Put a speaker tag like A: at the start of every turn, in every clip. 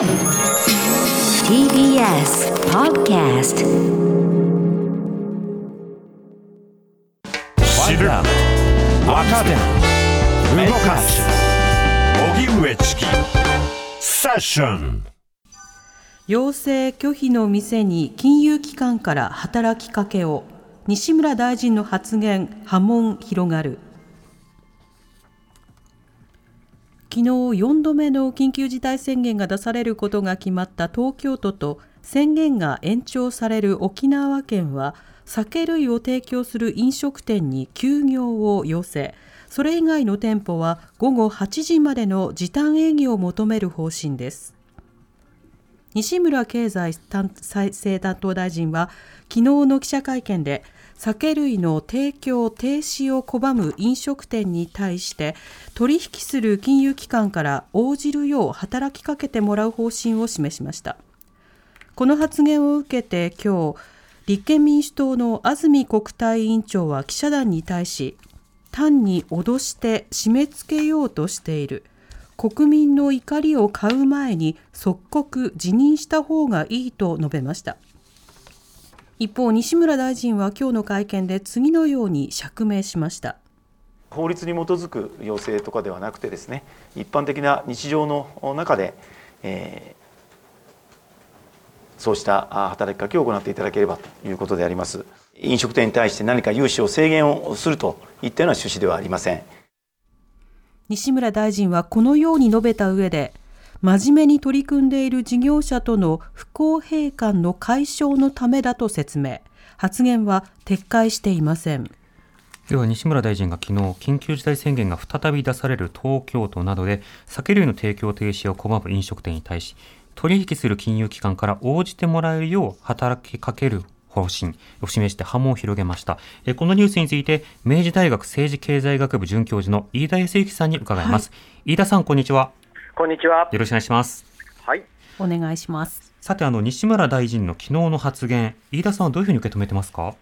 A: TBS Podcast
B: 動かす荻上チキセッション。
C: 要請拒否の店に金融機関から働きかけを。西村大臣の発言波紋広がる昨日4度目の緊急事態宣言が出されることが決まった東京都と宣言が延長される沖縄県は酒類を提供する飲食店に休業を要請。それ以外の店舗は午後8時までの時短営業を求める方針です。西村経済再生担当大臣は昨日の記者会見で酒類の提供停止を拒む飲食店に対して取引する金融機関から応じるよう働きかけてもらう方針を示しました。この発言を受けて今日立憲民主党の安住国対委員長は記者団に対し単に脅して締め付けようとしている。国民の怒りを買う前に即刻辞任した方がいいと述べました。一方西村大臣は今日の会見で次のように釈明しました。
D: 法律に基づく要請とかではなくてですね一般的な日常の中で、えー、そうした働きかけを行っていただければということであります。飲食店に対して何か融資を制限をするといったような趣旨ではありません。
C: 西村大臣はこのように述べた上で真面目に取り組んでいる事業者との不公平感の解消のためだと説明発言は撤回していません
E: では西村大臣が昨日緊急事態宣言が再び出される東京都などで酒類の提供停止を拒む飲食店に対し取引する金融機関から応じてもらえるよう働きかける方針を示して波紋を広げました。このニュースについて、明治大学政治経済学部准教授の飯田康之さんに伺います。はい、飯田さん、こんにちは。
F: こんにちは。
E: よろしくお願いします。
F: はい。
C: お願いします。
E: さて、あの、西村大臣の昨日の発言、飯田さんはどういうふうに受け止めてますか？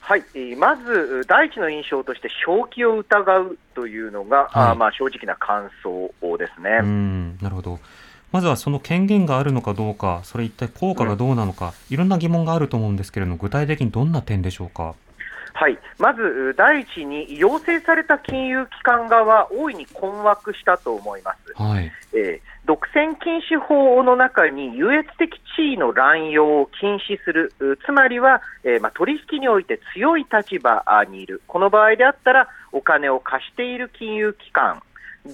F: はい、まず第一の印象として、正気を疑うというのが、はい、あまあ、正直な感想ですね
E: うんなるほど、まずはその権限があるのかどうか、それ一体効果がどうなのか、うん、いろんな疑問があると思うんですけれども、具体的にどんな点でしょうか？
F: はい、まず第一に、要請された金融機関側、大いに困惑したと思います。
E: はい。
F: えー、独占禁止法の中に優越的地位の乱用を禁止する、つまりは、えーまあ、取引において強い立場にいる、この場合であったら、お金を貸している金融機関、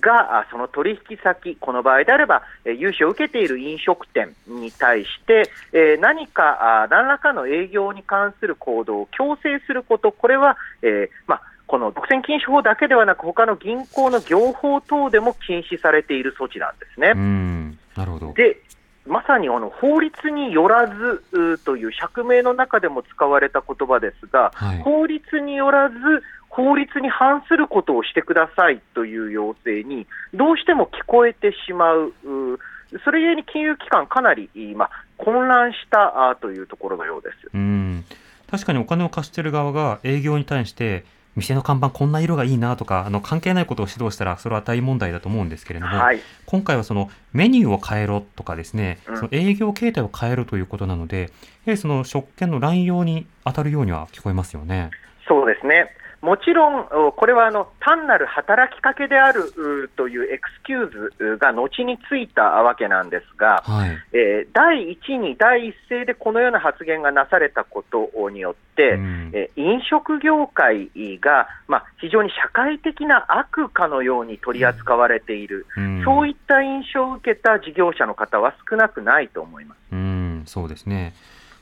F: がその取引先、この場合であれば、融資を受けている飲食店に対して、え何か何らかの営業に関する行動を強制すること、これは、えー、まあ、この独占禁止法だけではなく、他の銀行の業法等でも禁止されている措置なんですね。
E: なるほど。
F: でまさにあの法律によらずという釈明の中でも使われた言葉ですが、はい、法律によらず法律に反することをしてくださいという要請にどうしても聞こえてしまう、それゆえに金融機関、かなり、まあ、混乱したというところのようです。
E: うん。確かにお金を貸している側が営業に対して店の看板こんな色がいいなとかあの関係ないことを指導したらそれは大問題だと思うんですけれども、はい、今回はそのメニューを変えろとかですね、うん、その営業形態を変えるということなのでやはりその職権の乱用に当たるようには聞こえますよね。
F: そうですねもちろん、これはあの単なる働きかけであるというエクスキューズが後についたわけなんですが、はい、えー、第一に第一声でこのような発言がなされたことによって、うん、え飲食業界が、まあ、非常に社会的な悪かのように取り扱われている、うん、そういった印象を受けた事業者の方は少なくないと思います。
E: うん、そうですね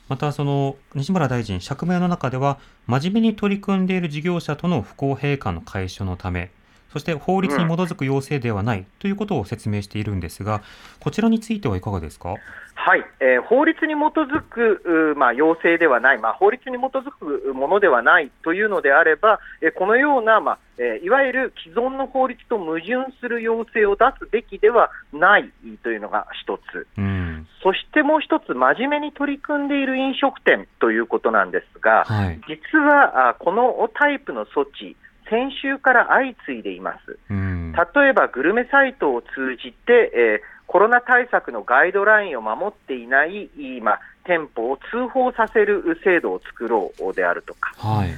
E: またその西村大臣、釈明の中では、真面目に取り組んでいる事業者との不公平感の解消のため、そして法律に基づく要請ではないということを説明しているんですが、こちらについてはいかがですか？
F: はい、えー、法律に基づく、まあ、要請ではない、まあ、法律に基づくものではないというのであれば、えー、このような、まあえー、いわゆる既存の法律と矛盾する要請を出すべきではないというのが一つ、うん、そしてもう一つ、真面目に取り組んでいる飲食店ということなんですが、はい、実はあこのタイプの措置、先週から相次いでいます。うん、例えばグルメサイトを通じて、えーコロナ対策のガイドラインを守っていない、まあ、店舗を通報させる制度を作ろうであるとか、
E: はい。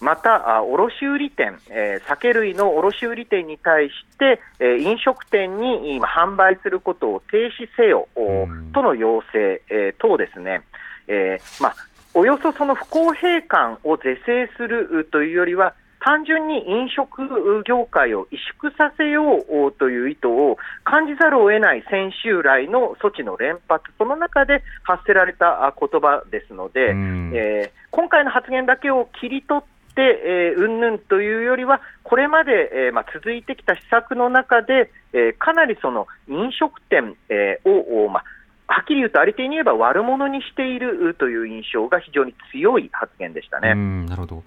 F: また、あ卸売店、えー酒類の卸売店に対して、えー飲食店に今販売することを停止せよ、お
E: うん
F: との要請、えー等ですね、えーまあ、およそその不公平感を是正するというよりは、単純に飲食業界を萎縮させようという意図を感じざるを得ない先週来の措置の連発、その中で発せられたあ言葉ですので、
E: うん
F: えー今回の発言だけを切り取って、えーうんぬんというよりは、これまで、えーまあ、続いてきた施策の中で、えーかなりその飲食店、えーを、おまあ、はっきり言うと、ありていに言えば悪者にしているという印象が非常に強い発言でしたね。
E: うん、なるほど。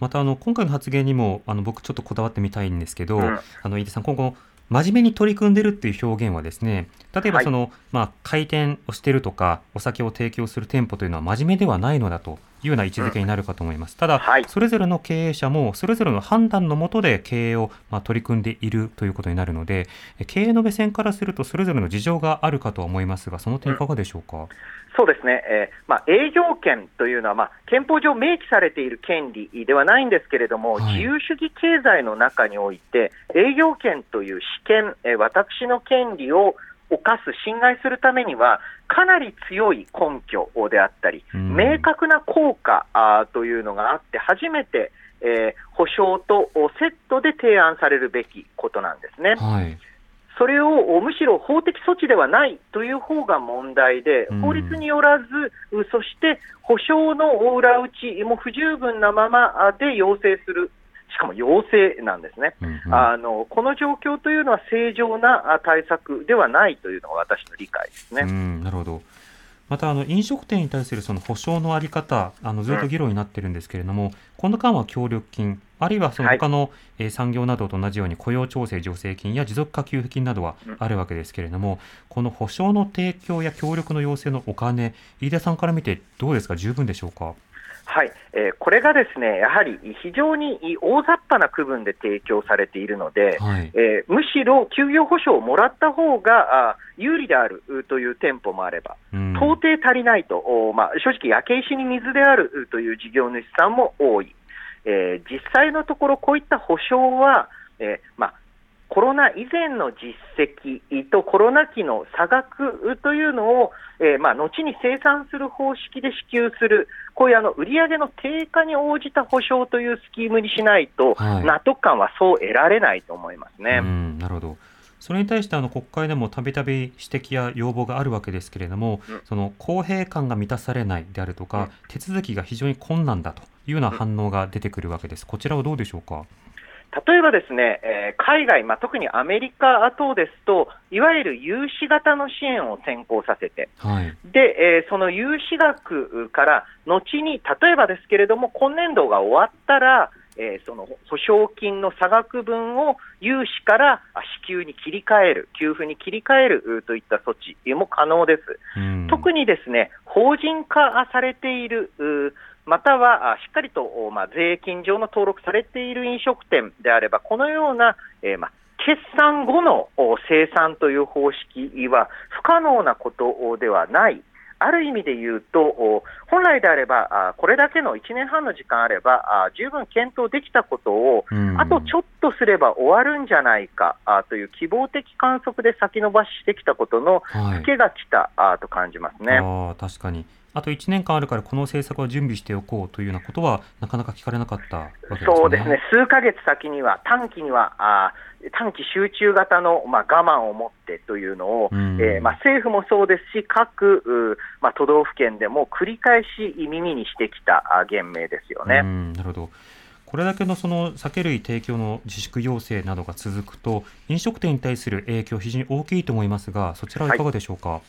E: またあの今回の発言にもあの僕ちょっとこだわってみたいんですけど、
F: うん。
E: あの飯田さん今後真面目に取り組んでるっていう表現はですね例えば
F: はい。
E: その、まあ開店をしてるとかお酒を提供する店舗というのは真面目ではないのだというような位置づけになるかと思います。ただ、
F: はい
E: それぞれの経営者もそれぞれの判断のもとで経営をまあ取り組んでいるということになるのでえ経営の目線からするとそれぞれの事情があるかとは思いますがその点いかがでしょうか？
F: そうですね、えーまあ、営業権というのは、まあ、憲法上明記されている権利ではないんですけれども、
E: はい
F: 自由主義経済の中において、営業権という主権、えー私の権利を犯す、侵害するためには、かなり強い根拠であったり、
E: うん
F: 明確な効果というのがあって、初めて、えー保証とおセットで提案されるべきことなんですね。
E: はい。
F: それをむしろ法的措置ではないという方が問題で
E: うん、
F: 法律によらず、うそして保証の裏打ちも不十分なままで要請する、しかも要請なんですね。
E: うんうん
F: あのこの状況というのは正常なあ対策ではないというのが私の理解ですね。
E: うん、なるほど。またあの飲食店に対するその保証のあり方、あのずっと議論になってるんですけれども、この間は協力金、あるいはその
F: はい
E: 他の、えー産業などと同じように雇用調整助成金や持続化給付金などは
F: うん
E: あるわけですけれども、この保証の提供や協力の要請のお金、飯田さんから見てどうですか、十分でしょうか？
F: はい、えーこれがですねやはり非常に大雑把な区分で提供されているので、
E: はい。
F: えーむしろ休業保障をもらった方があ有利であるうという店舗もあれば、
E: うん。
F: 到底足りないと、おまあ、正直、焼け石に水であるうという事業主さんも多い、えー実際のところ、こういった保証は、えーまあ、コロナ以前の実績とコロナ期の差額というのを、えーまあ、後に生産する方式で支給する、こういうあの売上の低下に応じた保証というスキームにしないと、
E: はい
F: 納得感はそう得られないと思いますね。
E: うん、なるほど。それに対してあの国会でもたびたび指摘や要望があるわけですけれども、
F: うん
E: その公平感が満たされないであるとか、
F: うん
E: 手続きが非常に困難だというような反応が出てくるわけです。こちらはどうでしょうか？
F: 例えばですね、えー海外、まあ、特にアメリカ等ですと、いわゆる融資型の支援を先行させて、
E: はい。
F: で、えーその融資額から後に、例えばですけれども、今年度が終わったら、えーその保証金の差額分を融資からあ支給に切り替える、給付に切り替えるうといった措置も可能です。
E: うん、
F: 特にですね法人化されている、うまたはあしっかりと、おまあ、税金上の登録されている飲食店であれば、このような、えーまあ、決算後のお生産という方式は不可能なことではない。ある意味で言うと、お本来であれば、あこれだけの1年半の時間あれば、あ十分検討できたことを、
E: うん
F: あとちょっとすれば終わるんじゃないかあという希望的観測で先延ばししてきたことの
E: はい
F: 付けが来たあと感じますね。
E: ああ確かに。あと1年間あるからこの政策は準備しておこうというようなことはなかなか聞かれなかったわけですね。
F: そうですね、数ヶ月先には、短期には、あー短期集中型の、まあ、我慢を持ってというのを、
E: うん
F: えーまあ、政府もそうですし、各、うまあ、都道府県でも繰り返し耳にしてきたあ言明ですよね。
E: うんなるほど。これだけのその酒類提供の自粛要請などが続くと、飲食店に対する影響、非常に大きいと思いますが、そちらはいかがでしょうか？
F: はい、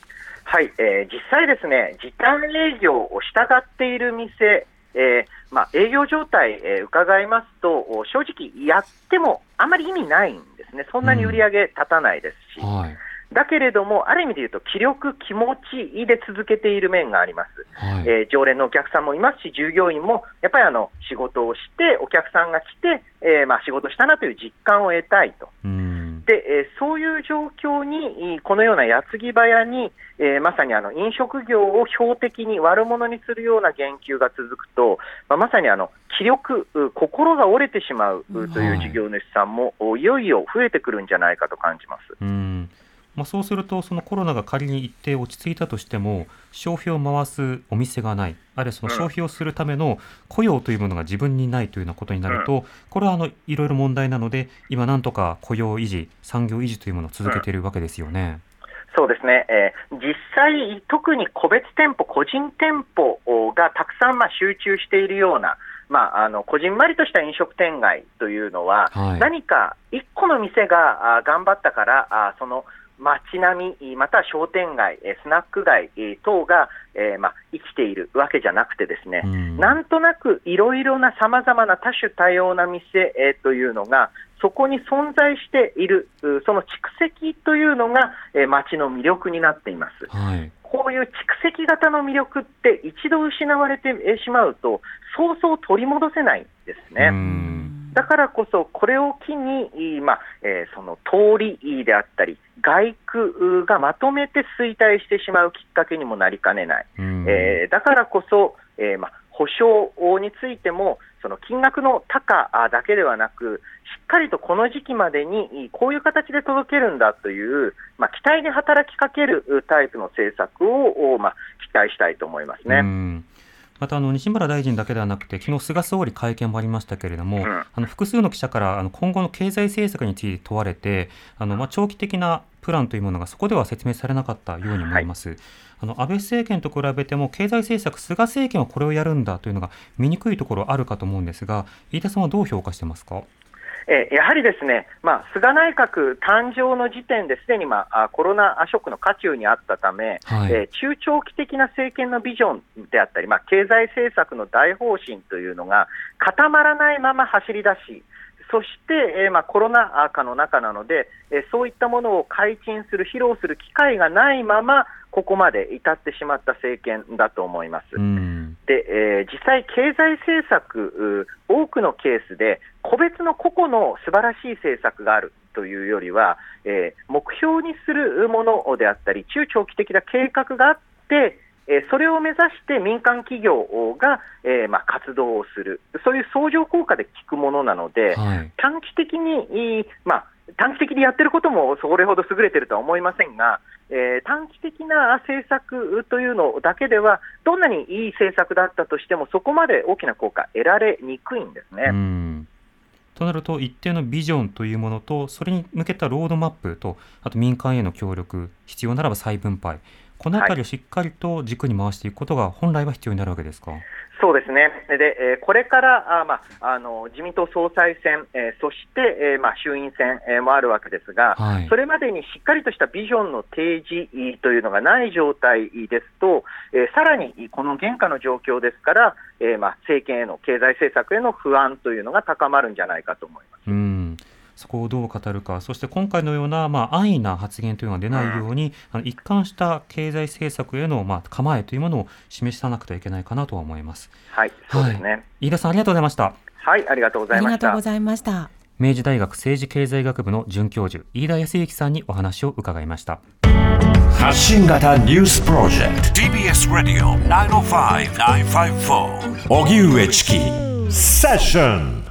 F: えー実際ですね、時短営業を従っている店、えーまあ、営業状態、えー伺いますと、お正直やってもあまり意味ないんですね。そんなに売り上げ立たないですし。
E: はい。
F: だけれども、ある意味で言うと、気力、気持ちで続けている面があります。
E: はい。
F: えー常連のお客さんもいますし、従業員もやっぱりあの仕事をして、お客さんが来て、えーまあ、仕事したなという実感を得たいと。
E: うん。
F: で、えーそういう状況に、いこのような矢継ぎ早に、えーまさにあの飲食業を標的に悪者にするような言及が続くと、まあ、まさにあの気力、う心が折れてしまううという事業主さんも、おいよいよ増えてくるんじゃないかと感じます。
E: うんまあ、そうすると、そのコロナが仮に一定落ち着いたとしても、消費を回すお店がない、あるいはその消費をするための雇用というものが自分にないというようなことになると、これはあのいろいろ問題なので、今、なんとか雇用維持、産業維持というものを続けているわけですよね。
F: そうですね、えー実際、特に個別店舗、個人店舗がたくさんまあ集中しているような、まあ、あのこじんまりとした飲食店街というのは、
E: はい。
F: 何か一個の店があ頑張ったから、あその街並み、または商店街、えースナック街えー等が、えーまあ、生きているわけじゃなくてですね、
E: うん
F: なんとなくいろいろなさまざまな多種多様な店、えーというのが、そこに存在している、うその蓄積というのが、えー街の魅力になっています。
E: はい。
F: こういう蓄積型の魅力って一度失われてえしまうと、そうそう取り戻せないんですね。
E: うん
F: だからこそ、これを機に、いまあえーその通りであったり、外区がまとめて衰退してしまうきっかけにもなりかねない。
E: うん
F: えーだからこそ、えーまあ、保証についても、その金額の高だけではなく、しっかりとこの時期までにこういう形で届けるんだという、まあ、期待に働きかけるタイプの政策を、まあ、期待したいと思いますね。
E: うんまたあの西村大臣だけではなくて、昨日菅総理会見もありましたけれども、
F: ん
E: あの複数の記者からあの今後の経済政策について問われて、あのまあ長期的なプランというものがそこでは説明されなかったように思います。あの安倍政権と比べても経済政策、菅政権はこれをやるんだというのが見にくいところあるかと思うんですが、飯田さんはどう評価してますか？
F: えーやはりですね、まあ、菅内閣誕生の時点ですでに、まあ、あコロナショックの渦中にあったため、
E: はい。
F: えー中長期的な政権のビジョンであったり、まあ、経済政策の大方針というのが固まらないまま走り出し、そして、えーまあ、コロナ禍の中なので、えーそういったものを解禁する、披露する機会がないまま、ここまで至ってしまった政権だと思います。
E: うん。
F: で、えー実際、経済政策、う多くのケースで、個別の個々の素晴らしい政策があるというよりは、えー目標にするものであったり、中長期的な計画があって、えーそれを目指して民間企業が、えーまあ、活動をする、そういう相乗効果で効くものなので、
E: はい。
F: 短期的に、まあ、短期的にやってることもそれほど優れてるとは思いませんが、えー短期的な政策というのだけでは、どんなにいい政策だったとしても、そこまで大きな効果得られにくいんですね。
E: となると、一定のビジョンというものと、それに向けたロードマップと、あと民間への協力、必要ならば再分配、このあたりをしっかりと軸に回していくことが本来は必要になるわけですか？
F: そうですね、でえーこれからあ、まあ、あの自民党総裁選、えーそして、えーまあ、衆院選、えーもあるわけですが、
E: はい。
F: それまでにしっかりとしたビジョンの提示というのがない状態ですと、えーさらにこの現下の状況ですから、えーまあ、政権への経済政策への不安というのが高まるんじゃないかと思います。
E: うんそこをどう語るか、そして今回のような、まあ、安易な発言というのが出ないように、あの一貫した経済政策への、まあ、構えというものを示さなくてはいけないかなとは思います。
F: はい、そうですね。
E: 飯田さん、ありがとうございました。
F: はい、ありがとうござ
C: あ
F: いました
C: りがとうご。ざいました。
E: 明治大学政治経済学部の准教授、飯田康之さんにお話を伺いました。
B: 発信型ニュースプロジェク
G: TBS Radio 905-954
B: ト荻上チキセッション